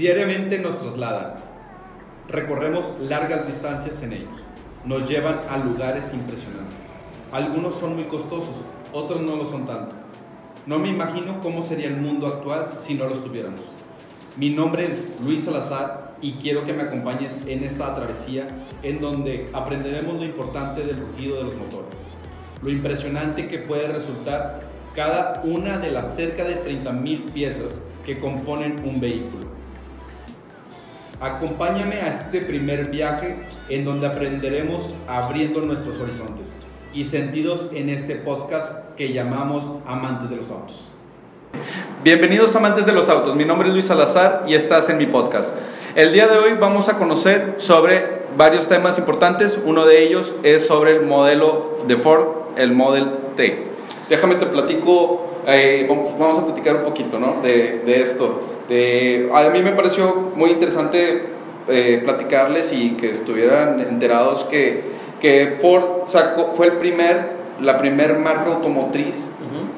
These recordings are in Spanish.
Diariamente nos trasladan. Recorremos largas distancias en ellos. Nos llevan a lugares impresionantes. Algunos son muy costosos, otros no lo son tanto. No me imagino cómo sería el mundo actual si no los tuviéramos. Mi nombre es Luis Salazar y quiero que me acompañes en esta travesía en donde aprenderemos lo importante del rugido de los motores, lo impresionante que puede resultar cada una de las cerca de 30.000 piezas que componen un vehículo. Acompáñame a este primer viaje en donde aprenderemos abriendo nuestros horizontes y sentidos en este podcast que llamamos Amantes de los Autos. Bienvenidos amantes de los autos, mi nombre es Luis Salazar y estás en mi podcast. El día de hoy vamos a conocer sobre varios temas importantes, uno de ellos es sobre el modelo de Ford, el Model T. Déjame te platico, eh, vamos a platicar un poquito ¿no? de, de, esto. De, a mí me pareció muy interesante eh, platicarles y que estuvieran enterados que, que Ford sacó, fue el primer, la primer marca automotriz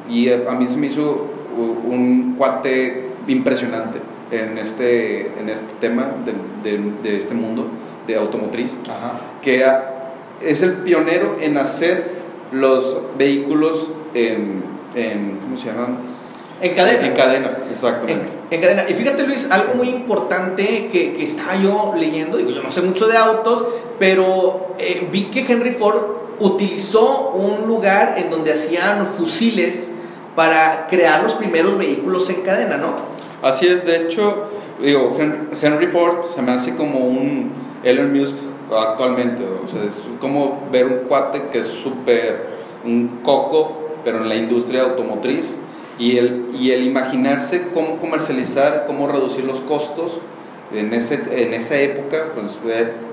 y a mí se me hizo un cuate impresionante en este, en este tema de, de, de este mundo de automotriz, Ajá. que es el pionero en hacer los vehículos en, en ¿cómo se llaman? En cadena. En cadena, exactamente. En, en, cadena. Y fíjate Luis, algo muy importante que, que estaba yo leyendo, digo, yo no sé mucho de autos, pero eh, vi que Henry Ford utilizó un lugar en donde hacían fusiles para crear los primeros vehículos en cadena, ¿no? Así es, de hecho, digo, Henry Ford se me hace como un Elon Musk actualmente, o sea, es como ver un cuate que es súper un coco, pero en la industria automotriz, y el, y el imaginarse cómo comercializar, cómo reducir los costos, en, ese, en esa época, pues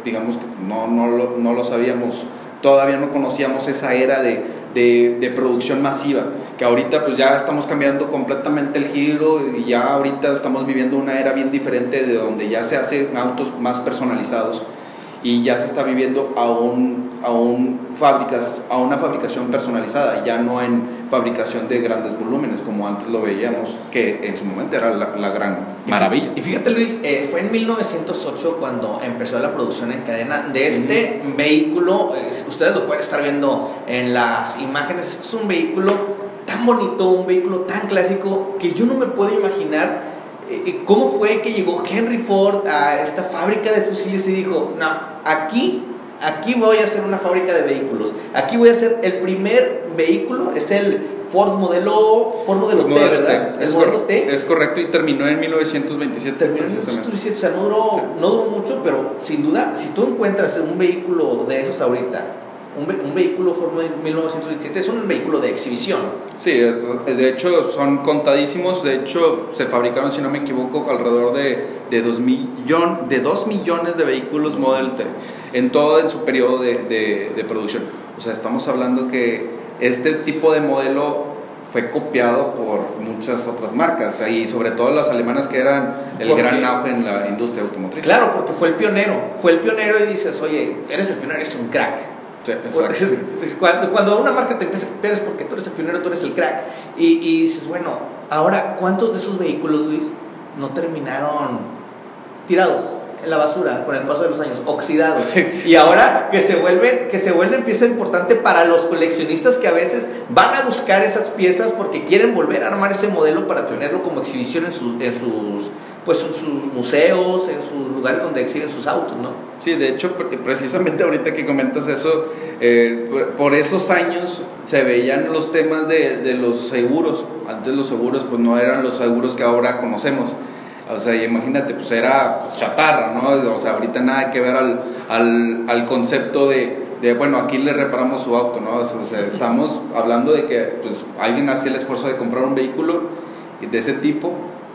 digamos que no, no, lo, no lo sabíamos, todavía no conocíamos esa era de, de, de, producción masiva, que ahorita pues ya estamos cambiando completamente el giro y ya ahorita estamos viviendo una era bien diferente de donde ya se hacen autos más personalizados y ya se está viviendo a, un, a, un fábricas, a una fabricación personalizada, ya no en fabricación de grandes volúmenes como antes lo veíamos, que en su momento era la, la gran maravilla. Y fíjate Luis, eh, fue en 1908 cuando empezó la producción en cadena de este mm. vehículo, eh, ustedes lo pueden estar viendo en las imágenes, esto es un vehículo tan bonito, un vehículo tan clásico que yo no me puedo imaginar ¿Cómo fue que llegó Henry Ford a esta fábrica de fusiles y dijo, no, aquí, aquí voy a hacer una fábrica de vehículos, aquí voy a hacer el primer vehículo, es el Ford modelo, Ford modelo T, ¿verdad? T. Es, modelo T. es correcto y terminó en 1927. Terminó en 1927, o sea, no duró, sí. no duró mucho, pero sin duda, si tú encuentras un vehículo de esos ahorita, un, ve un, vehículo Ford 1917 es un vehículo de exhibición. Sí, es, de hecho son contadísimos, de hecho se fabricaron, si no me equivoco, alrededor de, de, dos, millón, de 2 millones de vehículos Model T en todo en su periodo de, de, de producción. O sea, estamos hablando que este tipo de modelo fue copiado por muchas otras marcas y sobre todo las alemanas que eran el gran auge en la industria automotriz. Claro, porque fue el pionero, fue el pionero y dices, oye, eres el pionero, eres un crack. Sí, cuando, cuando, una marca te empieza a copiar es porque tú eres el pionero, tú eres el crack. Y, y, dices, bueno, ahora, ¿cuántos de esos vehículos, Luis, no terminaron tirados en la basura con el paso de los años, oxidados? y ahora que se vuelven, que se vuelven pieza importante para los coleccionistas que a veces van a buscar esas piezas porque quieren volver a armar ese modelo para tenerlo como exhibición en, su, en sus pues en sus museos, en sus lugares donde exhiben sus autos, ¿no? Sí, de hecho, precisamente ahorita que comentas eso, eh, por, esos años se veían los temas de, de, los seguros. Antes los seguros pues no eran los seguros que ahora conocemos. O sea, imagínate, pues era pues, chatarra, ¿no? O sea, ahorita nada que ver al, al, al concepto de, de, bueno, aquí le reparamos su auto, ¿no? O sea, estamos hablando de que pues alguien hacía el esfuerzo de comprar un vehículo de ese tipo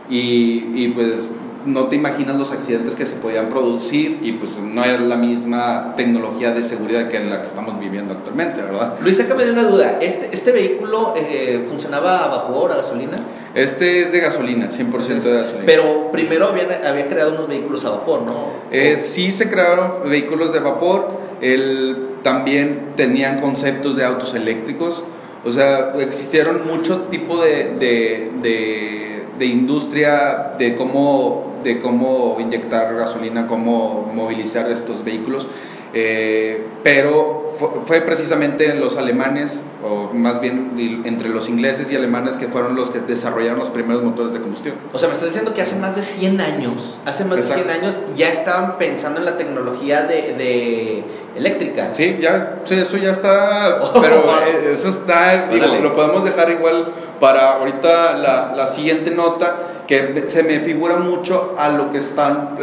y, y, pues no te imaginas los accidentes que se podían producir y pues no es la misma tecnología de seguridad que la que estamos viviendo actualmente, ¿verdad? Luis, sácame de una duda, ¿este, este vehículo eh, funcionaba a vapor, a gasolina? Este es de gasolina, 100% de gasolina. Pero primero había, había creado unos vehículos a vapor, ¿no? Eh, sí se crearon vehículos de vapor, el, también tenían conceptos de autos eléctricos, o sea, existieron mucho tipo de, de, de de industria, de cómo, de cómo inyectar gasolina, cómo movilizar estos vehículos. Eh, pero fue, precisamente los alemanes, o más bien entre los ingleses y alemanes, que fueron los que desarrollaron los primeros motores de combustión. O sea, me estás diciendo que hace más de 100 años, hace más de 100 años ya estaban pensando en la tecnología de, de eléctrica. Sí, ya, sí, eso ya está, pero eh, eso está, digo, lo podemos dejar igual para ahorita la, la siguiente nota que se me figura mucho a lo que están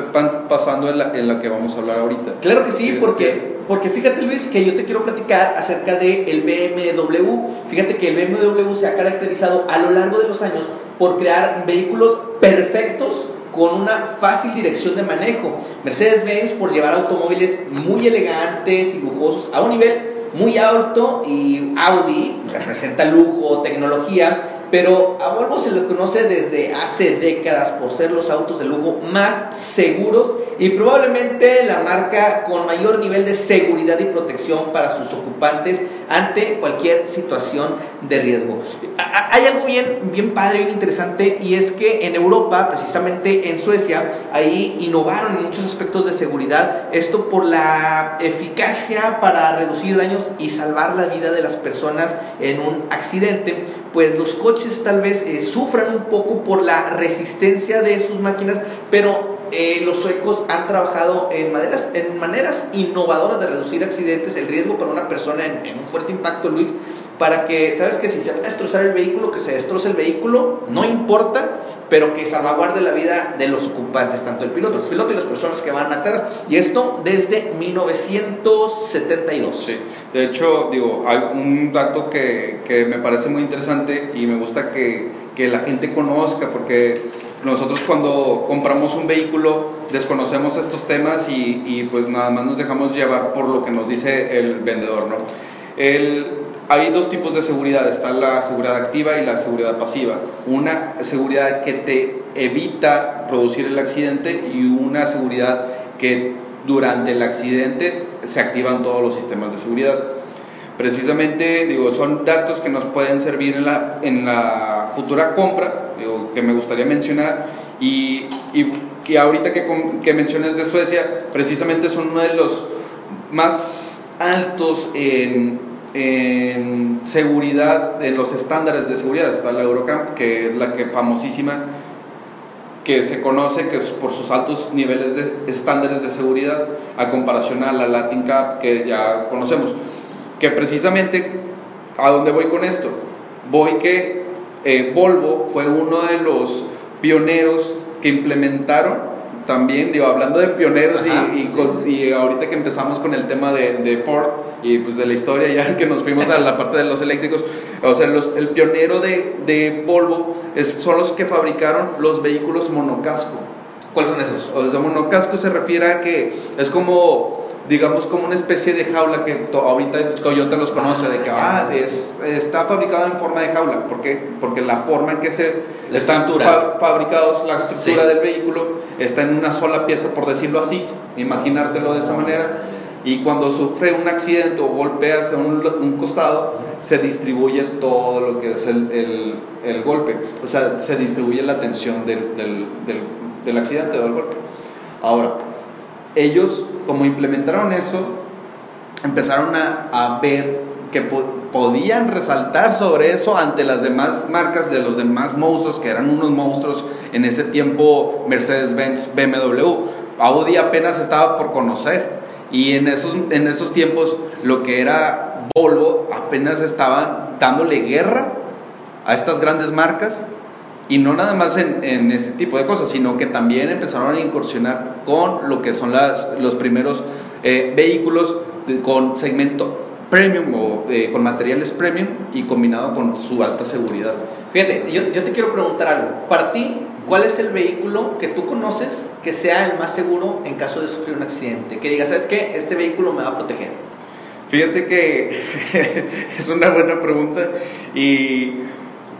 pasando en la, en la que vamos a hablar ahorita. Claro que sí, porque, porque fíjate Luis que yo te quiero platicar acerca del el BMW. Fíjate que el BMW se ha caracterizado a lo largo de los años por crear vehículos perfectos con una fácil dirección de manejo. Mercedes-Benz por llevar automóviles muy elegantes y lujosos a un nivel muy alto y Audi representa lujo, tecnología pero a Volvo se le conoce desde hace décadas por ser los autos de lujo más seguros y probablemente la marca con mayor nivel de seguridad y protección para sus ocupantes ante cualquier situación de riesgo. Hay algo bien, bien padre, bien interesante, y es que en Europa, precisamente en Suecia, ahí innovaron en muchos aspectos de seguridad, esto por la eficacia para reducir daños y salvar la vida de las personas en un accidente, pues los coches tal vez eh, sufran un poco por la resistencia de sus máquinas, pero eh, los suecos han trabajado en, maneras, en maneras innovadoras de reducir accidentes, el riesgo para una persona en, un fuerte impacto, Luis, para que, ¿sabes que Si se va a destrozar el vehículo, que se destroce el vehículo, no importa, pero que salvaguarde la vida de los ocupantes, tanto el piloto, el piloto y las personas que van atrás. Y esto desde 1972. Sí, de hecho, digo, hay un dato que, que me parece muy interesante y me gusta que, que la gente conozca, porque nosotros cuando compramos un vehículo desconocemos estos temas y, pues nada más nos dejamos llevar por lo que nos dice el vendedor, ¿no? hay dos tipos de seguridad, está la seguridad activa y la seguridad pasiva. Una seguridad que te evita producir el accidente y una seguridad que durante el accidente se activan todos los sistemas de seguridad. Precisamente, digo, son datos que nos pueden servir en la, en la futura compra que me gustaría mencionar y, y, ahorita que, que mencionas de Suecia, precisamente son uno de los más altos en, en seguridad, en los estándares de seguridad. Está la Eurocamp, que es la que famosísima, que se conoce que por sus altos niveles de estándares de seguridad a comparación a la Latin Cup que ya conocemos. Que precisamente, ¿a dónde voy con esto? Voy que eh, Volvo fue uno de los pioneros que implementaron también, digo, hablando de pioneros y, y, ahorita que empezamos con el tema de, de, Ford y pues de la historia ya que nos fuimos a la parte de los eléctricos, o sea, el pionero de, de Volvo es, son los que fabricaron los vehículos monocasco. ¿Cuáles son esos? O sea, monocasco se refiere a que es como digamos, como una especie de jaula que ahorita Toyota los conoce, de que ah, es, está fabricado en forma de jaula. ¿Por qué? Porque la forma en que se están fabricados, la estructura del vehículo, está en una sola pieza, por decirlo así, imaginártelo de esa manera. Y cuando sufre un accidente o golpea hacia un, un costado, se distribuye todo lo que es el, el, el golpe. O sea, se distribuye la tensión del, del, del, del accidente o del golpe. Ahora, ellos, como implementaron eso, empezaron a, a ver que podían resaltar sobre eso ante las demás marcas de los demás monstruos, que eran unos monstruos en ese tiempo Mercedes-Benz, BMW. Audi apenas estaba por conocer. Y en esos, en esos tiempos lo que era Volvo apenas estaba dándole guerra a estas grandes marcas y no nada más en, en, ese tipo de cosas, sino que también empezaron a incursionar con lo que son las, los primeros eh, vehículos con segmento premium o eh, con materiales premium y combinado con su alta seguridad. Fíjate, yo, yo te quiero preguntar algo. Para ti, ¿cuál es el vehículo que tú conoces que sea el más seguro en caso de sufrir un accidente? Que digas, ¿sabes qué? Este vehículo me va a proteger. Fíjate que es una buena pregunta y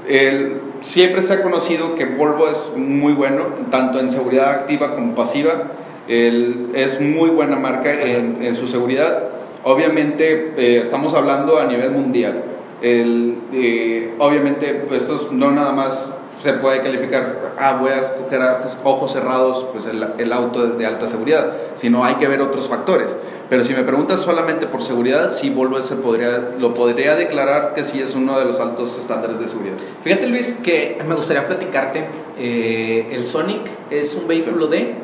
el, siempre se ha conocido que Volvo es muy bueno, tanto en seguridad activa como pasiva. es muy buena marca en, en su seguridad. Obviamente eh, estamos hablando a nivel mundial. El, eh, obviamente esto no nada más se puede calificar, ah, voy a escoger a ojos cerrados pues el, el auto de, alta seguridad, sino hay que ver otros factores. Pero si me preguntas solamente por seguridad, sí Volvo se podría, lo podría declarar que sí es uno de los altos estándares de seguridad. Fíjate Luis, que me gustaría platicarte, eh, el Sonic es un vehículo de...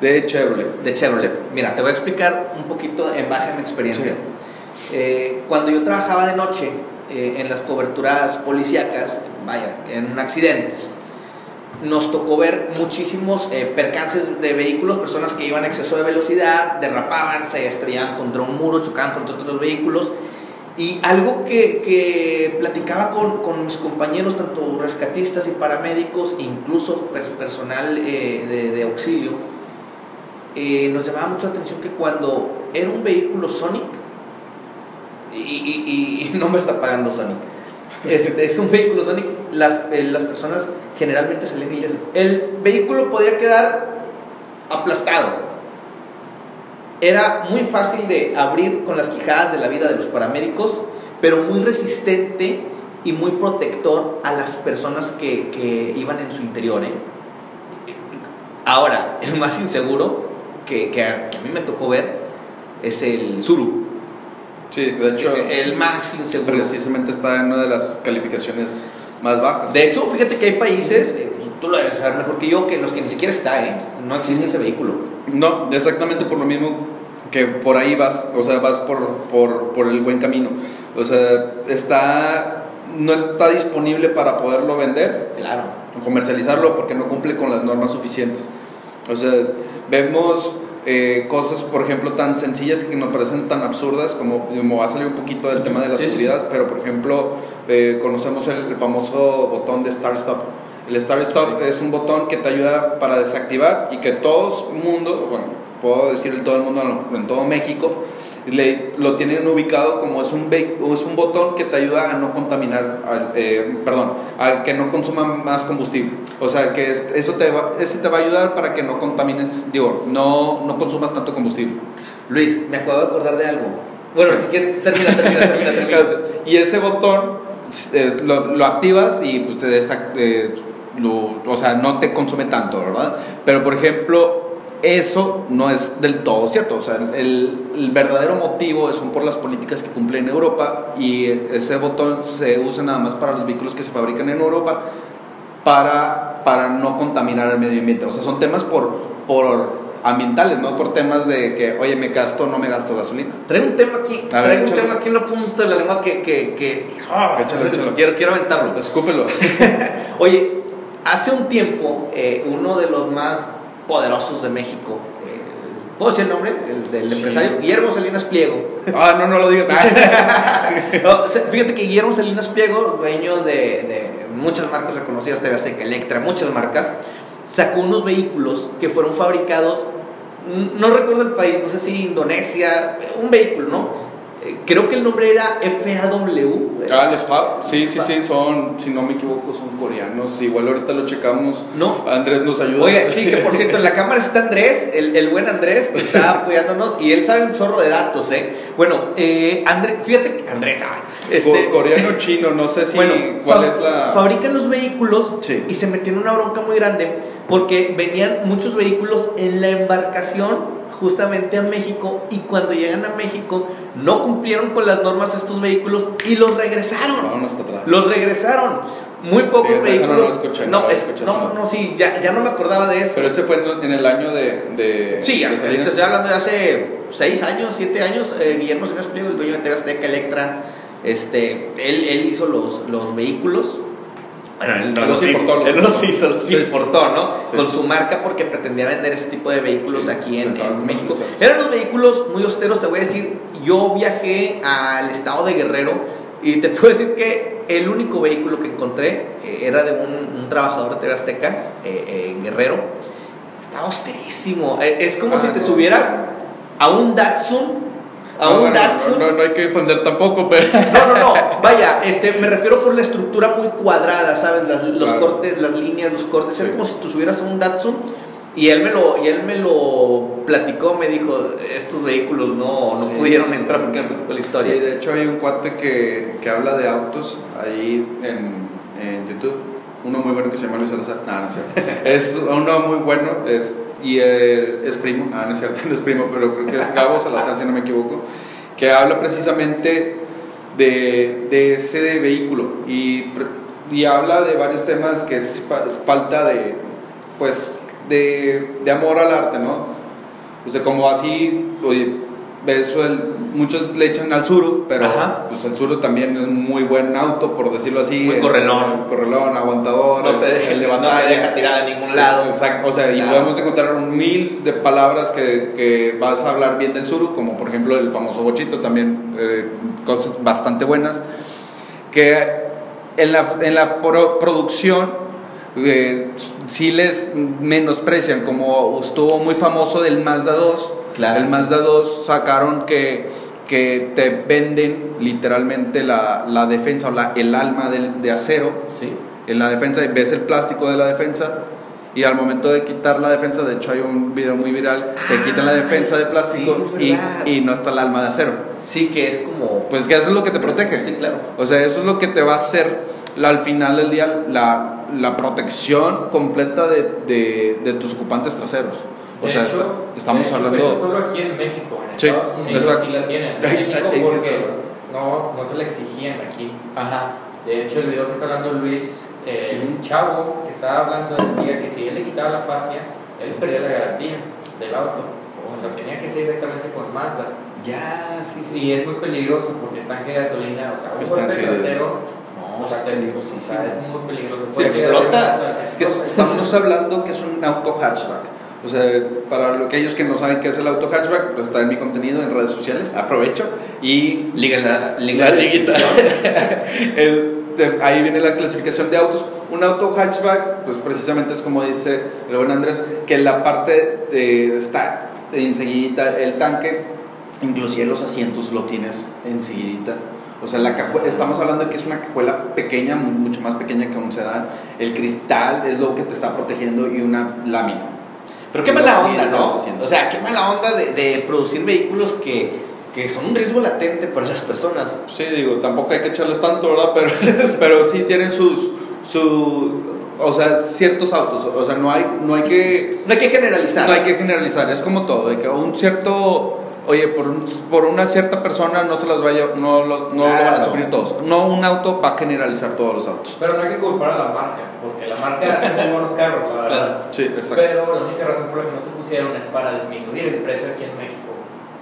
De Chevrolet. De Chevrolet. Mira, te voy a explicar un poquito en base a mi experiencia. Eh, cuando yo trabajaba de noche eh, en las coberturas policíacas, vaya, en accidentes, nos tocó ver muchísimos eh, percances de vehículos, personas que iban a exceso de velocidad, derrapaban, se estrellaban contra un muro, chocaban contra otros vehículos. Y algo que, que platicaba con, con, mis compañeros, tanto rescatistas y paramédicos, incluso personal de, de, auxilio, nos llamaba mucho la atención que cuando era un vehículo Sonic, y, no me está pagando Sonic. Es, un vehículo Sonic, las, eh, las personas generalmente salen ilesas. El vehículo podría quedar aplastado. Era muy fácil de abrir con las quijadas de la vida de los paramédicos, pero muy resistente y muy protector a las personas que, que iban en su interior. ¿eh? Ahora, el más inseguro que, que, a, que a mí me tocó ver es el Zuru. Sí, de hecho. El más inseguro. Precisamente está en una de las calificaciones más bajas. De hecho, fíjate que hay países, tú lo debes saber mejor que yo, que los que ni siquiera está, ¿eh? No existe ese vehículo. No, exactamente por lo mismo que por ahí vas, o sea, vas por, por, por el buen camino. O sea, está, no está disponible para poderlo vender. Claro. Comercializarlo porque no cumple con las normas suficientes. O sea, vemos eh, cosas, por ejemplo, tan sencillas que nos parecen tan absurdas, como, va a salir un poquito del tema de la seguridad, pero por ejemplo, eh, conocemos el, famoso botón de Start Stop. El Start Stop es un botón que te ayuda para desactivar y que todo el mundo, bueno, puedo decir todo el mundo en todo México, le, lo tienen ubicado como es un, es un botón que te ayuda a no contaminar, eh, perdón, a que no consuma más combustible. O sea, que eso te va, ese te va a ayudar para que no contamines, digo, no, no consumas tanto combustible. Luis, me acabo de acordar de algo. Bueno, si quieres, termina, termina, termina, termina. y ese botón lo, lo, activas y pues te eh, lo, o sea, no te consume tanto, ¿verdad? Pero por ejemplo, eso no es del todo cierto. O sea, el, verdadero motivo son por las políticas que cumple en Europa y ese botón se usa nada más para los vehículos que se fabrican en Europa para, para no contaminar el medio ambiente. O sea, son temas por, por ambientales, no por temas de que, oye, me gasto o no me gasto gasolina. Traigo un tema aquí, traigo un tema aquí en la punta de la lengua que, que, que ah, échalo, échalo. Quiero, quiero aventarlo. Escúpelo. oye, hace un tiempo, eh, uno de los más poderosos de México. Eh, ¿Puedo decir el nombre? El del empresario. Guillermo Salinas Pliego. Ah, no, no lo digas. fíjate que Guillermo Salinas Pliego, dueño de, de muchas marcas reconocidas, TV Azteca, Electra, muchas marcas, sacó unos vehículos que fueron fabricados, no recuerdo el país, no sé si Indonesia, un vehículo, ¿no? Creo que el nombre era FAW. Ah, los FAW, sí, sí, sí, son, si no me equivoco, son coreanos. Igual ahorita lo checamos. No. Andrés nos ayuda. Oye, sí, que por cierto, en la cámara está Andrés, el, el buen Andrés, que está apoyándonos y él sabe un chorro de datos, ¿eh? Bueno, eh, Andrés, fíjate que Andrés, ah, este, coreano chino, no sé si bueno, cuál es la. Fabrican los vehículos y se metió en una bronca muy grande porque venían muchos vehículos en la embarcación justamente a México y cuando llegan a México no cumplieron con las normas estos vehículos y los regresaron. Los regresaron. Muy pocos vehículos. No, no, no, sí, ya, ya, no me acordaba de eso. Pero ese fue en el año de. de sí, hace, estoy hablando de hace 6 años, 7 años. Eh, Guillermo Señor Pliego, el dueño de Tegasteca Electra, este, él, él hizo los, los vehículos bueno, él no, los importó, él los hizo, los importó, ¿no? Con su marca porque pretendía vender ese tipo de vehículos aquí en, México. Eran los vehículos muy austeros, te voy a decir, yo viajé al estado de Guerrero y te puedo decir que el único vehículo que encontré eh, era de un, trabajador de TV Azteca eh, en Guerrero. Estaba austerísimo. Eh, es como si te subieras a un Datsun a un Datsun. No, no, hay que defender tampoco, pero. No, no, no. Vaya, este, me refiero por la estructura muy cuadrada, ¿sabes? Las, los cortes, las líneas, los cortes. Es como si tú subieras a un Datsun. Y él me lo, y él me lo platicó, me dijo, estos vehículos no, no pudieron entrar porque me platicó la historia. Sí, de hecho hay un cuate que, que habla de autos ahí en, en YouTube uno muy bueno que se llama Luis Salazar, no, no es cierto, es uno muy bueno es, y eh, es primo, no, no es cierto, no es primo, pero creo que es Gabo Salazar, si no me equivoco, que habla precisamente de, de ese vehículo y, y habla de varios temas que es falta de, pues, de, de amor al arte, ¿no? O sea, como así, eso el, muchos le echan al Suru, pero pues el Suru también es un muy buen auto, por decirlo así. Muy correlón. correlón, aguantador. No te, deja, el no te deja tirada en ningún lado. Exacto, o sea, y podemos encontrar un mil de palabras que, que, vas a hablar bien del Suru, como por ejemplo el famoso bochito, también eh, cosas bastante buenas. Que en la, en la producción eh, sí les menosprecian, como estuvo muy famoso del Mazda 2. Claro, el Mazda 2 sacaron que, que te venden literalmente la, la defensa o la, el alma de, de acero. Sí. En la defensa, ves el plástico de la defensa y al momento de quitar la defensa, de hecho hay un video muy viral, que quitan la ah, defensa de plástico y, y, no está el alma de acero. Sí, que es como... Pues que eso es lo que te protege. Sí, claro. O sea, eso es lo que te va a hacer al final del día la, la protección completa de, de, de, tus ocupantes traseros. O sea, estamos hablando. Eso solo aquí en México, en Estados Unidos sí la tienen. En México porque no, no se la exigían aquí. Ajá. De hecho, el video que está hablando Luis, eh, un chavo que estaba hablando decía que si él le quitaba la fascia, él perdía la garantía del auto. O sea, tenía que ser directamente con Mazda. Ya, sí, sí. Y es muy peligroso porque el tanque de gasolina, o sea, un golpe trasero o sea, es muy peligroso. Sí, Es que estamos hablando que es un auto hatchback. O sea, para aquellos que no saben qué es el auto hatchback, está en mi contenido en redes sociales. Aprovecho y. Liga la, liga la liguita. ahí viene la clasificación de autos. Un auto hatchback, pues precisamente es como dice el buen Andrés, que la parte de, está enseguida el tanque, inclusive los asientos lo tienes enseguida o sea, la estamos hablando de que es una cajuela pequeña, mucho más pequeña que un sedán. El cristal es lo que te está protegiendo y una lámina. Pero qué mala onda, ¿no? O sea, qué mala onda de, de producir vehículos que, que, son un riesgo latente para las personas. Sí, digo, tampoco hay que echarles tanto, ¿verdad? Pero, pero sí tienen sus, su, o sea, ciertos autos, o sea, no hay, no hay que... No hay que generalizar. No hay que generalizar, es como todo, de que un cierto oye, por, por una cierta persona no se las vaya, no, lo, no lo van a sufrir todos. No un auto va a generalizar todos los autos. Pero no hay que culpar a la marca, porque la marca hace muy buenos carros, la verdad. Sí, exacto. Pero la única razón por la que no se pusieron es para disminuir el precio aquí en México,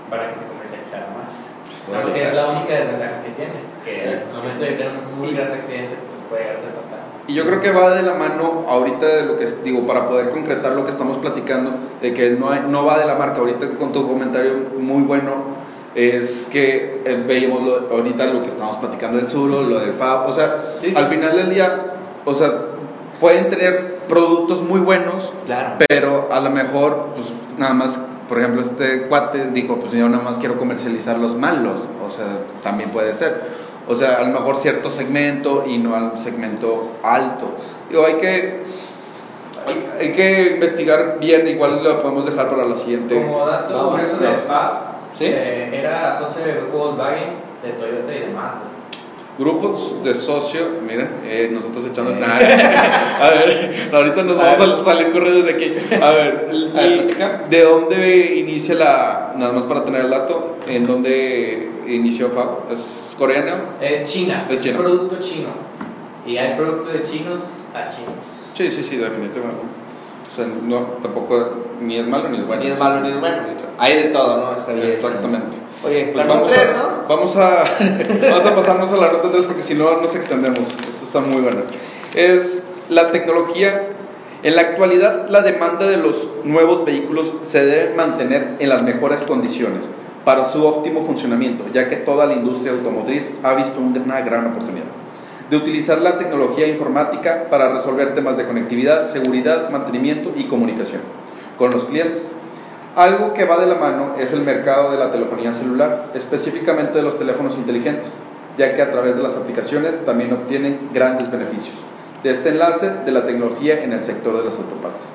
para que se comercializara más. Porque es la única desventaja que tiene, que al momento de tener un muy gran accidente, pues puede llegar a ser fatal. Y yo creo que va de la mano ahorita de lo que digo, para poder concretar lo que estamos platicando, de que no, hay, no va de la marca. Ahorita con tu comentario muy bueno, es que eh, veíamos ahorita lo que estamos platicando del sur, lo del FAB. O sea, al final del día, o sea, pueden tener productos muy buenos, claro. pero a lo mejor, pues nada más por ejemplo, este cuate dijo, pues yo nada más quiero comercializar los malos, o sea, también puede ser. O sea, a lo mejor cierto segmento y no al segmento alto. Digo, hay que, hay, que investigar bien, igual lo podemos dejar para la siguiente. Como dato, por eso de FAB, ¿Sí? Eh, era socio de grupo Volkswagen, de Toyota y de Mazda. Grupos de socio, mira, eh, nosotros echando nada. a ver, ahorita nos vamos a salir corriendo desde aquí. A ver, ¿de dónde inicia la, nada más para tener el dato, en dónde inició Fab? ¿Es coreano? Es China, es, China. producto chino. Y hay productos de chinos a chinos. Sí, sí, sí, definitivamente. O sea, no, tampoco, ni es malo ni es bueno. Ni es malo ni es bueno. Hay de todo, ¿no? Exactamente. Oye, pues vamos, a, ¿no? vamos, a, vamos a pasarnos a la ruta 3 porque si no nos extendemos. Esto está muy bueno. Es la tecnología. En la actualidad, la demanda de los nuevos vehículos se debe mantener en las mejores condiciones para su óptimo funcionamiento, ya que toda la industria automotriz ha visto una gran oportunidad de utilizar la tecnología informática para resolver temas de conectividad, seguridad, mantenimiento y comunicación con los clientes. Algo que va de la mano es el mercado de la telefonía celular, específicamente de los teléfonos inteligentes, ya que a través de las aplicaciones también obtienen grandes beneficios de este enlace de la tecnología en el sector de las autopartes.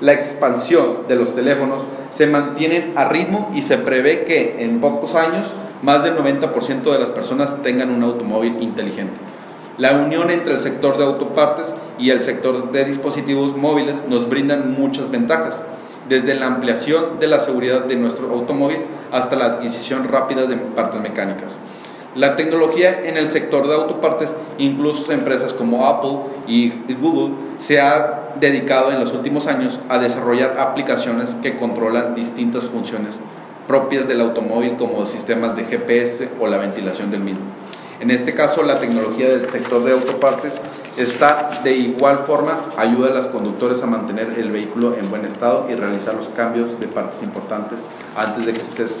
La expansión de los teléfonos se mantiene a ritmo y se prevé que en pocos años más del 90% de las personas tengan un automóvil inteligente. La unión entre el sector de autopartes y el sector de dispositivos móviles nos brindan muchas ventajas, desde la ampliación de la seguridad de nuestro automóvil hasta la adquisición rápida de partes mecánicas. La tecnología en el sector de autopartes, incluso empresas como Apple y Google, se ha dedicado en los últimos años a desarrollar aplicaciones que controlan distintas funciones propias del automóvil como sistemas de GPS o la ventilación del mismo. En este caso, la tecnología del sector de autopartes está de igual forma, ayuda a los conductores a mantener el vehículo en buen estado y realizar los cambios de partes importantes antes de que estés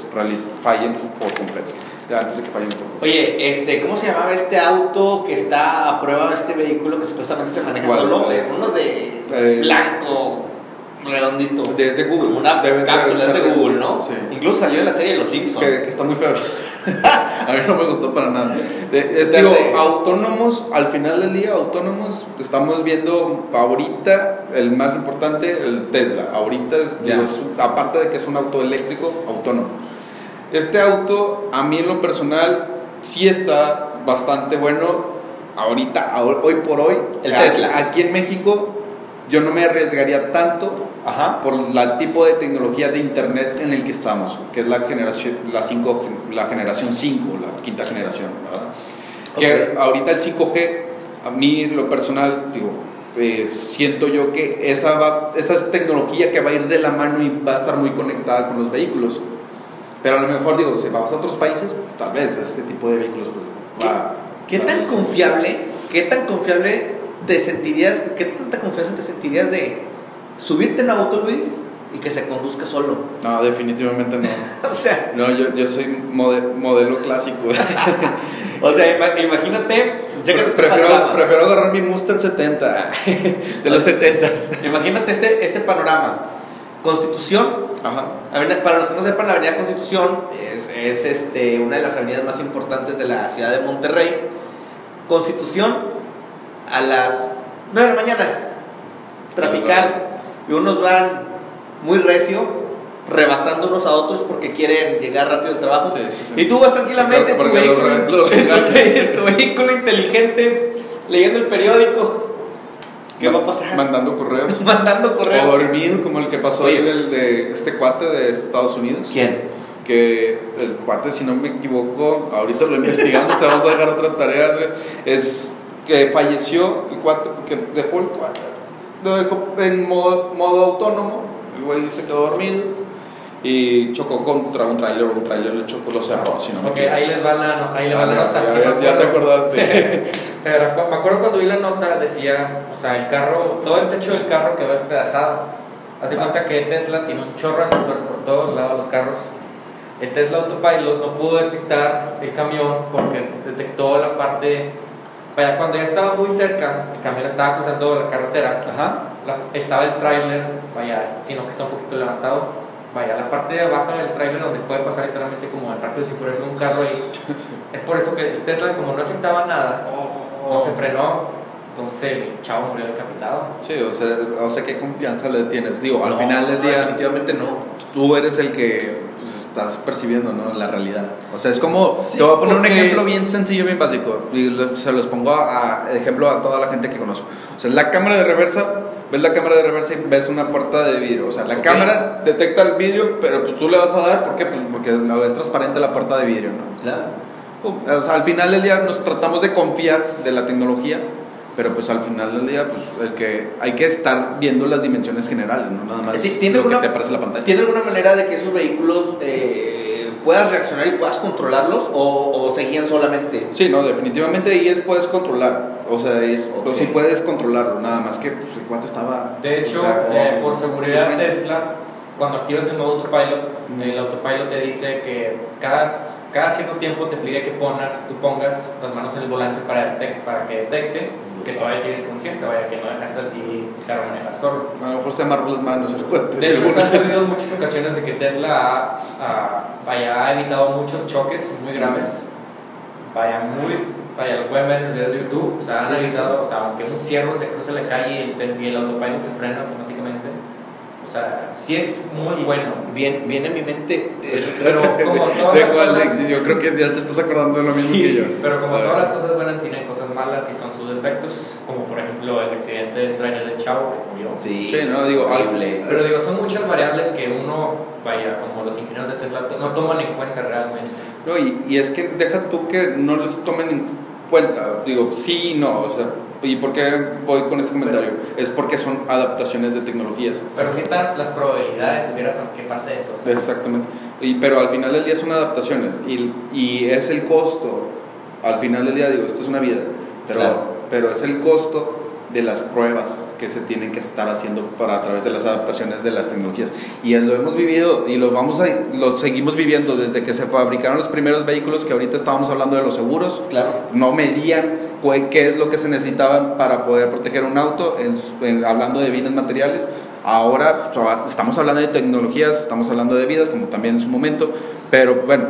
fallen por completo. Antes de que fallen por completo. Oye, este, ¿cómo se llamaba este auto que está a prueba de este vehículo que supuestamente se maneja solo? Uno de Eh, blanco, redondito. Desde Google. Como una Debe de cápsula de Google, ¿no? Sí. Incluso salió en la serie de Los Simpsons. que, que está muy feo. a mí no me gustó para nada. De- es, digo, sé. autónomos, al final del día, autónomos, estamos viendo ahorita el más importante, el Tesla. Ahorita es, digo, es aparte de que es un auto eléctrico, autónomo. Este auto, a mí en lo personal, sí está bastante bueno. Ahorita, ahor- hoy por hoy, El aquí- Tesla. aquí en México, yo no me arriesgaría tanto Ajá. por el tipo de tecnología de internet en el que estamos, que es la generación la 5 la generación 5, la quinta generación, ¿verdad? Que Ok. ahorita el 5G a mí en lo personal digo eh, siento yo que esa va, esa es tecnología que va a ir de la mano y va a estar muy conectada con los vehículos. Pero a lo mejor digo, si vamos a otros países, pues, tal vez este tipo de vehículos pues, va ¿Qué va tan confiable, qué tan confiable te sentirías, qué tanta confianza te sentirías de subirte en auto, Luis, y que se conduzca solo? No, definitivamente no. o sea, No, yo, yo soy mode- modelo clásico. o sea, ima- imagínate, llega este prefiero, prefiero agarrar mi Mustang 70 de los 70s. Imagínate este, este panorama. Constitución, Ajá. avenida- para los que no sepan, la Avenida Constitución es, es, este, una de las avenidas más importantes de la ciudad de Monterrey. Constitución a las 9 de la mañana, trafical, y unos van muy recio, rebasando unos a otros porque quieren llegar rápido al trabajo. Sí, sí, sí. Y tú vas tranquilamente en tu, vehículo, tu inteligente, leyendo el periódico. ¿Qué va a pasar? Mandando correos. Mandando O correos. dormido, como el que pasó Oye. ayer, el de este cuate de Estados Unidos. ¿Quién? Que el cuate, si no me equivoco, ahorita lo investigamos, te vamos a dejar otra tarea, Andrés. Es que falleció el cuate porque dejó el cuate, lo dejó en modo, modo autónomo. El güey se quedó dormido y chocó contra un tráiler. Un tráiler le chocó, lo cerró, si no Ok, ahí les va la, ahí les va la Ah, nota. ya, me ya- ya te acordaste. Pero me acuerdo cuando vi la nota, decía, o sea, el carro, todo el techo del carro quedó despedazado. Haz de cuenta que Tesla tiene un chorro de sensores por todos lados de los carros. El Tesla Autopilot no pudo detectar el camión porque detectó la parte. Vaya, cuando ya estaba muy cerca, el camión estaba cruzando la carretera, Ajá. la- estaba el tráiler, vaya, sino que está un poquito levantado. Vaya, la parte de abajo del tráiler donde puede pasar literalmente como el rápido si fuera un carro ahí. Es por eso que el Tesla, como no detectaba nada, no se frenó, entonces el chavo murió decapitado. Sí, o sea, o sea, ¿qué confianza le tienes? Digo, al No, final del día, Definitivamente no. tú eres el que pues, estás percibiendo, ¿no? La realidad. O sea, es como, Sí, te voy a poner porque- un ejemplo bien sencillo, bien básico, y lo- se los pongo a, a ejemplo a toda la gente que conozco. O sea, la cámara de reversa, ves la cámara de reversa y ves una puerta de vidrio. O sea, la Ok. cámara detecta el vidrio, pero pues tú le vas a dar, ¿por qué? Pues porque es transparente la puerta de vidrio, ¿no? O sea, al final del día nos tratamos de confiar de la tecnología, pero pues al final del día pues el que hay que estar viendo las dimensiones generales, no nada más ¿tiene lo que alguna- te aparece en la pantalla. ¿Tiene alguna manera de que esos vehículos eh, puedas reaccionar y puedas controlarlos o, o seguían solamente? Sí, no, definitivamente ahí es puedes controlar, o sea, es, Ok. pues, sí puedes controlarlo, nada más que pues, el cuate estaba... De hecho, o sea, eh, por seguridad Tesla, cuando activas el modo autopilot, Ujú. el autopilot te dice que cada, cada cierto tiempo te pide que pongas, tú pongas las manos en el volante para, detec- para que detecte que todavía sigues consciente, vaya, que no dejaste así el carro manejar solo. A lo mejor se amarró las manos el cuate. De hecho, se han muchas ocasiones de que Tesla ha, ha- vaya, ha evitado muchos choques muy graves. Vaya, muy, vaya, lo pueden ver en videos de YouTube. O sea, han evitado, o sea, aunque un ciervo se cruce la calle y el, y el autopilot se frena automáticamente. O sea, sí es muy bueno. Bien, viene a mi mente. eh, Pero como todas ¿De las cosas, Yo creo que ya te estás acordando de lo mismo Sí, que yo. pero como todas las cosas buenas tienen cosas malas y son sus defectos, como por ejemplo el accidente del trailer de Chavo que murió. sí, Sí, no, digo, horrible. Pero digo, son muchas variables que uno, vaya, como los ingenieros de Tesla, no toman en cuenta realmente. No, y, y es que deja tú que no les tomen en cuenta. Digo, sí y no. O sea, ¿y por qué voy con este comentario? Es porque son adaptaciones de tecnologías. Pero qué tal las probabilidades hubiera que pase eso. O sea, Exactamente. Y, pero al final del día son adaptaciones. Y, y es el costo. Al final del día, digo, esto es una vida. Pero, Claro. pero es el costo de las pruebas que se tienen que estar haciendo para a través de las adaptaciones de las tecnologías y lo hemos vivido y lo vamos a lo seguimos viviendo desde que se fabricaron los primeros vehículos que ahorita estábamos hablando de los seguros Claro. no medían qué es lo que se necesitaba para poder proteger un auto, en en- hablando de bienes materiales. Ahora estamos hablando de tecnologías, estamos hablando de vidas, como también en su momento, pero bueno,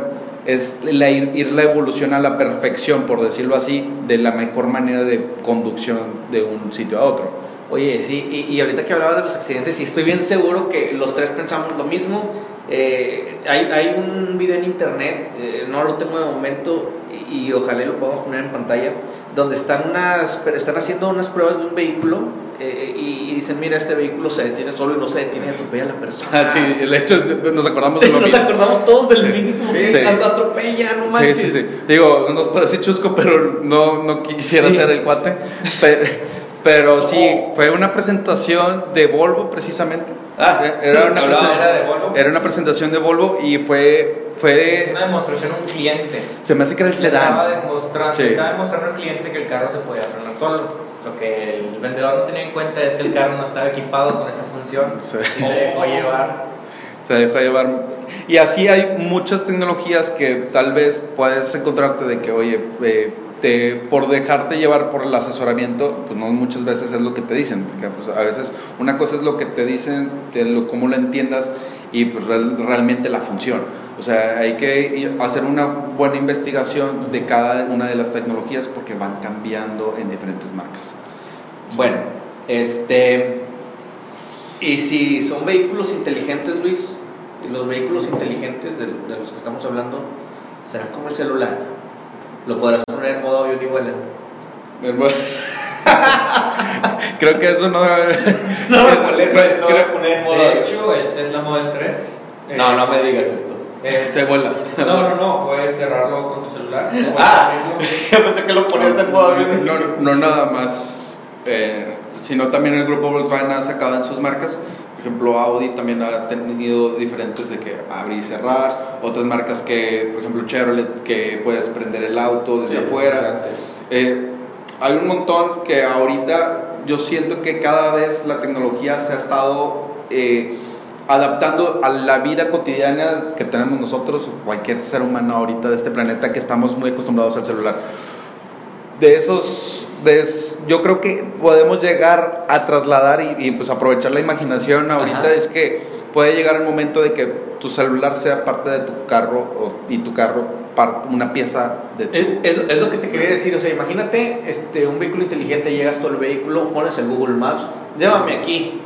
es la ir, la evolución a la perfección, por decirlo así, de la mejor manera de conducción de un sitio a otro. Oye, sí, y, ahorita que hablabas de los accidentes, sí estoy bien seguro que los tres pensamos lo mismo. Eh, hay, hay un video en internet, eh, no lo tengo de momento y, y ojalá lo podamos poner en pantalla, donde están, unas, están haciendo unas pruebas de un vehículo eh, y, y dicen, mira, este vehículo se detiene solo y no se detiene y atropella a la persona. Ah, sí, el hecho, nos acordamos de lo Nos mismo. acordamos todos del mismo, sí, Sí. atropella, no Sí, manches. sí, sí. Digo, nos parece chusco, pero no, no quisiera Sí. ser el cuate. Pero, pero sí, fue una presentación de Volvo precisamente. Ah, era una, ¿Era de Volvo? era una presentación de Volvo y fue, fue Una demostración a un cliente. se me hace que era el Le estaba sedán. demostrando, Sí. estaba demostrando al cliente que el carro se podía frenar solo. Lo que el vendedor no tenía en cuenta es que el carro no estaba equipado con esa función Sí. y se dejó llevar. Se dejó llevar. Y así hay muchas tecnologías que tal vez puedes encontrarte de que, oye, eh, te, por dejarte llevar por el asesoramiento, pues no muchas veces es lo que te dicen, porque pues, a veces una cosa es lo que te dicen, de lo, cómo lo entiendas y pues real- realmente la función. O sea, hay que hacer una buena investigación de cada una de las tecnologías porque van cambiando en diferentes marcas. Bueno, este. Y si son vehículos inteligentes, Luis, los vehículos inteligentes de, de los que estamos hablando serán como el celular. Lo podrás poner en modo avión y vuela. Creo que eso no... No me molestes, no voy a poner en modo De hecho, el Tesla Model 3. eh, No, no me digas esto. Eh, Te vuela. no, no, no, puedes cerrarlo con tu celular. Ah. pensé que lo ponías en modo avión. No, no nada más, eh, sino también el grupo Volkswagen ha sacado en sus marcas. Por ejemplo, Audi también ha tenido diferentes de que abrir y cerrar. Otras marcas que, por ejemplo, Chevrolet, que puedes prender el auto desde Sí, afuera. Eh, hay un montón que ahorita yo siento que cada vez la tecnología se ha estado eh, adaptando a la vida cotidiana que tenemos nosotros, o cualquier ser humano ahorita de este planeta, que estamos muy acostumbrados al celular. De esos, de es- yo creo que podemos llegar a trasladar y, y, pues aprovechar la imaginación ahorita Ajá. es que puede llegar el momento de que tu celular sea parte de tu carro o- y tu carro una pieza de tu... Es, es- es lo que te quería decir, o sea, imagínate este, un vehículo inteligente, llegas tú al vehículo, pones el Google Maps, llévame aquí.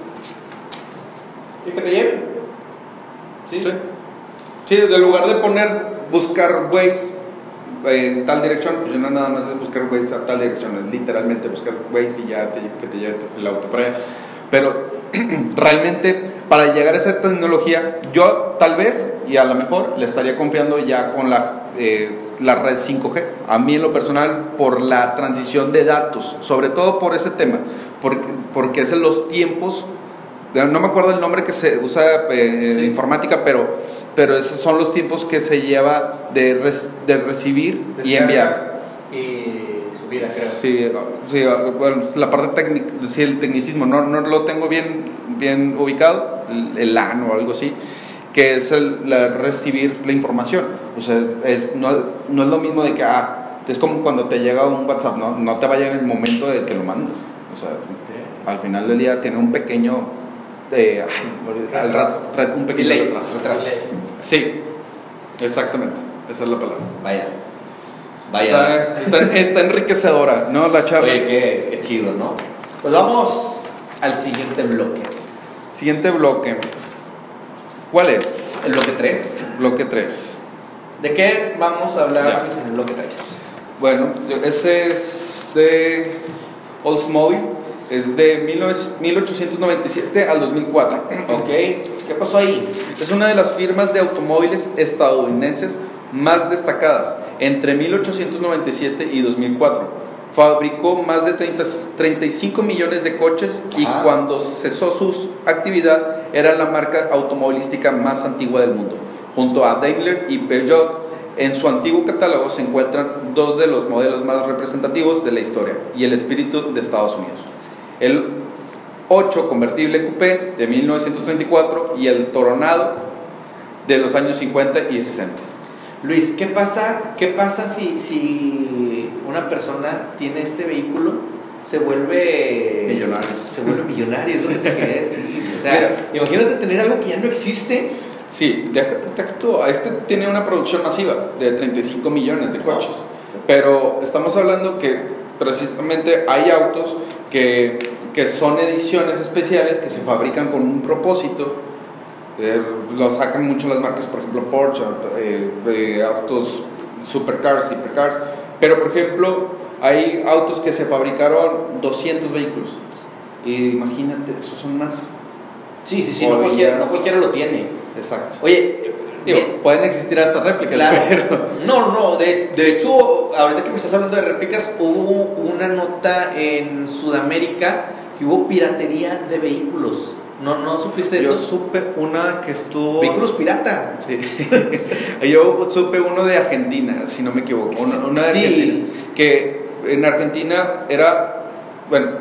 ¿Y que te lleve? Sí. Sí, desde el lugar de poner, buscar Waze en tal dirección, pues ya no nada más es buscar Waze a tal dirección, es literalmente buscar Waze y ya te- que te lleve el auto para allá. Pero realmente para llegar a esa tecnología, yo tal vez y a lo mejor le estaría confiando ya con la, eh, la red 5G. A mí en lo personal, por la transición de datos, sobre todo por ese tema, porque, porque es en los tiempos no me acuerdo el nombre que se usa eh, en Sí. informática, pero, pero esos son los tiempos que se lleva de, res- de recibir y enviar. Y subida, creo. Sí, sí, bueno, la parte técnica, sí, el tecnicismo, no, no lo tengo bien, bien ubicado, el, el LAN o algo así, que es el la recibir la información. O sea, es, no, no es lo mismo de que, ah, es como cuando te llega un WhatsApp, ¿no? No te va a llegar en el momento de que lo mandas. O sea, al final del día tiene un pequeño... eh, ay, al ras- un pequeño Delay, retraso. retraso. Sí, exactamente, esa es la palabra. Vaya. Vaya. Está, está- está enriquecedora, ¿no? La charla. Oye, qué, qué chido, ¿no? Pues vamos al siguiente bloque. Siguiente bloque. ¿Cuál es? El bloque 3. Bloque 3. ¿De qué vamos a hablar Ya. En el bloque 3? Bueno, ese es de Oldsmobile. Es de 19 1897 al 2004. Ok, ¿qué pasó ahí? Es una de las firmas de automóviles estadounidenses más destacadas entre 1897 y 2004. Fabricó más de 30 35 millones de coches y cuando cesó su actividad era la marca automovilística más antigua del mundo. Junto a Daimler y Peugeot, en su antiguo catálogo se encuentran dos de los modelos más representativos de la historia y el espíritu de Estados Unidos. El 8 convertible coupé de 1934 y el Toronado de los años 50 y 60. Luis, ¿qué pasa, qué pasa si, si una persona tiene este vehículo, se vuelve Millonario. Se vuelve millonario, es lo que. O sea, Mira. imagínate tener algo que ya no existe. Sí, déjate te actúo. Este tiene una producción masiva de 35 millones de coches. Pero estamos hablando que precisamente hay autos que, que son ediciones especiales que se fabrican con un propósito. Eh, lo sacan mucho las marcas, por ejemplo, Porsche, eh, autos supercars, hipercars. Pero, por ejemplo, hay autos que se fabricaron 200 vehículos. Y imagínate, eso son más. Sí, sí, sí, no cualquiera, no cualquiera lo tiene. Exacto. Oye, Digo, bien, pueden existir hasta réplicas, Claro. pero... No, no, de, de hecho, ahorita que me estás hablando de réplicas, hubo una nota en Sudamérica que hubo piratería de vehículos. ¿No, no supiste Yo eso? supe una que estuvo... Vehículos pirata. Sí. Yo supe uno de Argentina, si no me equivoco. Una, una de Sí. Argentina. Que en Argentina era, bueno,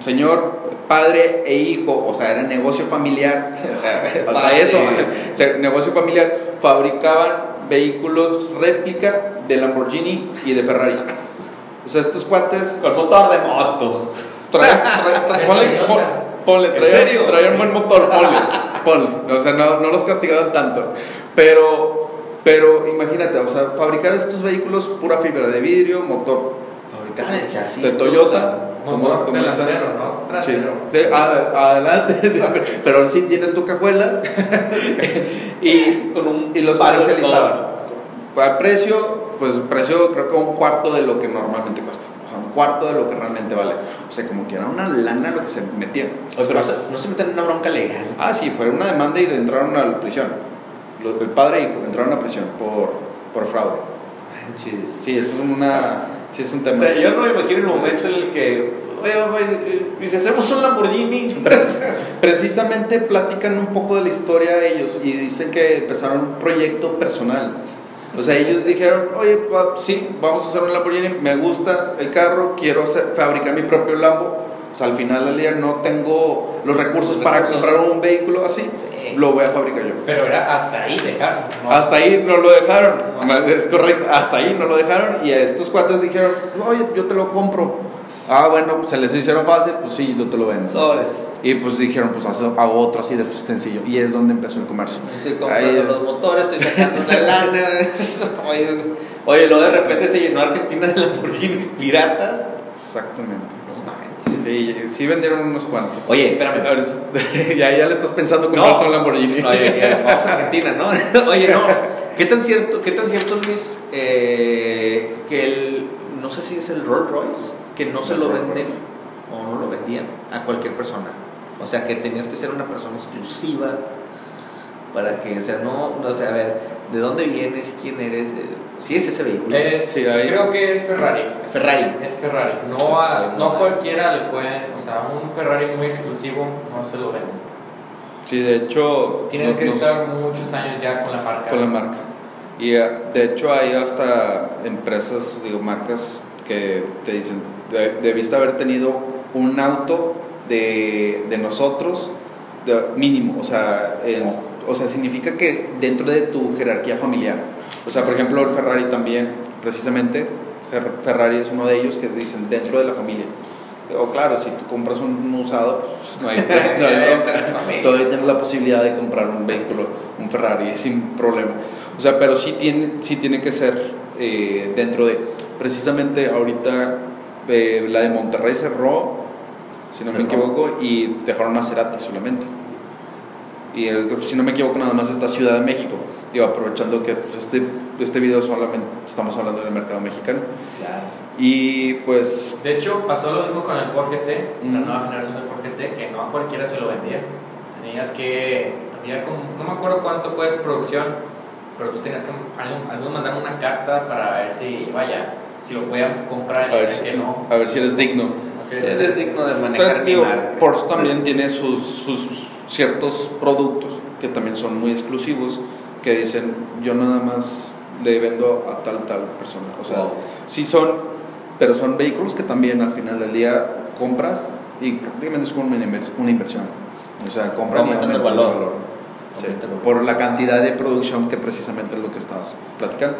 señor, padre e hijo, o sea, era negocio familiar. o sea, Ah, eso, sí. o sea, negocio familiar. Fabricaban vehículos réplica de Lamborghini y de Ferrari. O sea, estos cuates Con motor de moto. Trae, trae- trae- ponle, ponle, ¿En trae, serio? trae un buen motor, ponle, ponle. O sea, no, no los castigaron tanto. Pero, pero imagínate, o sea, fabricar estos vehículos pura fibra de vidrio, motor Fabricaban el chasis. de Toyota. Como- como esa- ¿no? Sí. Trasero. De- a- adelante, pero sí tienes tu cajuela y, Con un y los comercializaban. Al precio, pues precio creo que un cuarto de lo que normalmente cuesta. O sea, un cuarto de lo que realmente vale. O sea, como que era una lana lo que se metían. Oye, pero no se- no se meten en una bronca legal. Ah, sí, fue una demanda y entraron a la prisión. El padre e hijo entraron a prisión por, por fraude. Manches. Sí, eso es una. Sí, es un O tema. sea, yo no me imagino el momento en el que, oye, papá, y si hacemos un Lamborghini, Pre- Precisamente platican un poco de la historia ellos y dicen que empezaron un proyecto personal. O sea, ellos dijeron, oye, sí, vamos a hacer un Lamborghini, me gusta el carro, quiero hacer- fabricar mi propio Lambo. O sea, al final del día no tengo los recursos Los para recursos. comprar un vehículo así, Sí. Lo voy a fabricar yo. Pero era hasta ahí dejarlo. ¿no? Hasta ahí no lo dejaron, es correcto, hasta ahí no lo dejaron y a estos cuates dijeron, oye, yo te lo compro. Ah, bueno, se les hicieron fácil, pues sí, yo te lo vendo. sobres. Y pues dijeron, pues haz- hago otro así de sencillo. Y es donde empezó el comercio. Estoy comprando Ahí- los motores, estoy sacando una lana. oye, oye, luego de repente se llenó Argentina de Lamborghinis piratas. Exactamente. No. Sí, sí vendieron unos cuantos. Oye, espérame. Ahora es- ya, ya le estás pensando comprarte un Lamborghini. Oye, ya, vamos a Argentina, ¿no? Oye, no. ¿Qué tan cierto, qué tan cierto Luis, eh, que el, no sé si es el Rolls Royce, que no se lo venden o no lo vendían a cualquier persona? O sea, que tenías que ser una persona exclusiva para que, o sea, no, no, o sea, a ver, ¿de dónde vienes y quién eres? Eh, Si es ese vehículo. Es- Sí, ahí- Creo que es Ferrari. Ferrari. Es Ferrari. No, a, no cualquiera le pueden, o sea, un Ferrari muy exclusivo no se lo venden. Sí, de hecho. Tienes nos- que nos- estar muchos años ya con la marca. con la marca. Y eh, de hecho hay hasta empresas, digo, marcas que te dicen, "De- debiste haber tenido un auto de, de nosotros de mínimo, o sea, en- o sea, significa que dentro de tu jerarquía familiar. O sea, por ejemplo, el Ferrari también, precisamente, Fer- Ferrari es uno de ellos que dicen dentro de la familia. O claro, si tú compras un usado, pues no hay, no hay. Todavía tienes la posibilidad de comprar un vehículo, un Ferrari, sin problema. O sea, pero sí tiene, sí tiene que ser eh, dentro de. Precisamente ahorita eh, la de Monterrey cerró, si no me equivoco, y dejaron Maserati solamente. Y si no me equivoco nada más está Ciudad de México. Digo, aprovechando que pues, este, este video solamente estamos hablando del mercado mexicano. Claro. Y pues... De hecho, pasó lo mismo con el Ford GT, la Ujú. nueva generación del Ford GT, que no a cualquiera se lo vendía. Tenías que, había como, no me acuerdo cuánto fue su producción, pero tú tenías que, alguien, alguien mandar una carta para ver si, vaya, si lo podían comprar A y ver, decían si, que no. a ver si eres digno. Así Es, es digno de manejar mi digo, marca. Porsche también tiene sus, sus ciertos productos que también son muy exclusivos que dicen yo nada más le vendo a tal tal persona. O sea, Wow. sí son, pero son vehículos que también al final del día compras y prácticamente es como una, inver- una inversión. O sea, y el valor. Aumentan el valor. por la cantidad de producción que precisamente es lo que estabas platicando.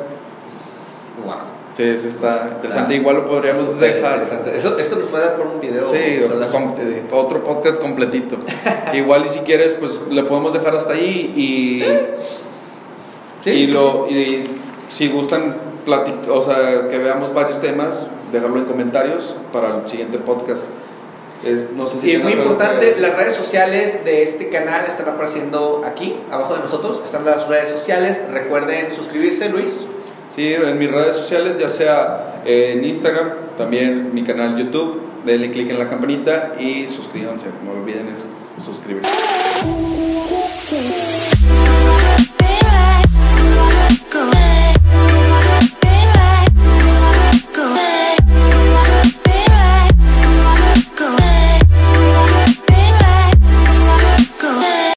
Wow. Sí, eso está interesante. Está- Igual lo podríamos Súper dejar. Eso, esto nos puede dar por un video. Sí, solamente de- com- otro podcast completito. Igual y si quieres, pues le podemos dejar hasta ahí y, Sí, y, sí, lo, y si gustan plati- o sea, que veamos varios temas, dejarlo en comentarios para el siguiente podcast. Es- no sé si Y muy importante, las redes sociales de este canal están apareciendo aquí, abajo de nosotros. Están las redes sociales. Recuerden suscribirse, Luis. Sí, en mis redes sociales, ya sea en Instagram, también mi canal YouTube, denle clic en la campanita y suscríbanse, no olviden suscribirse.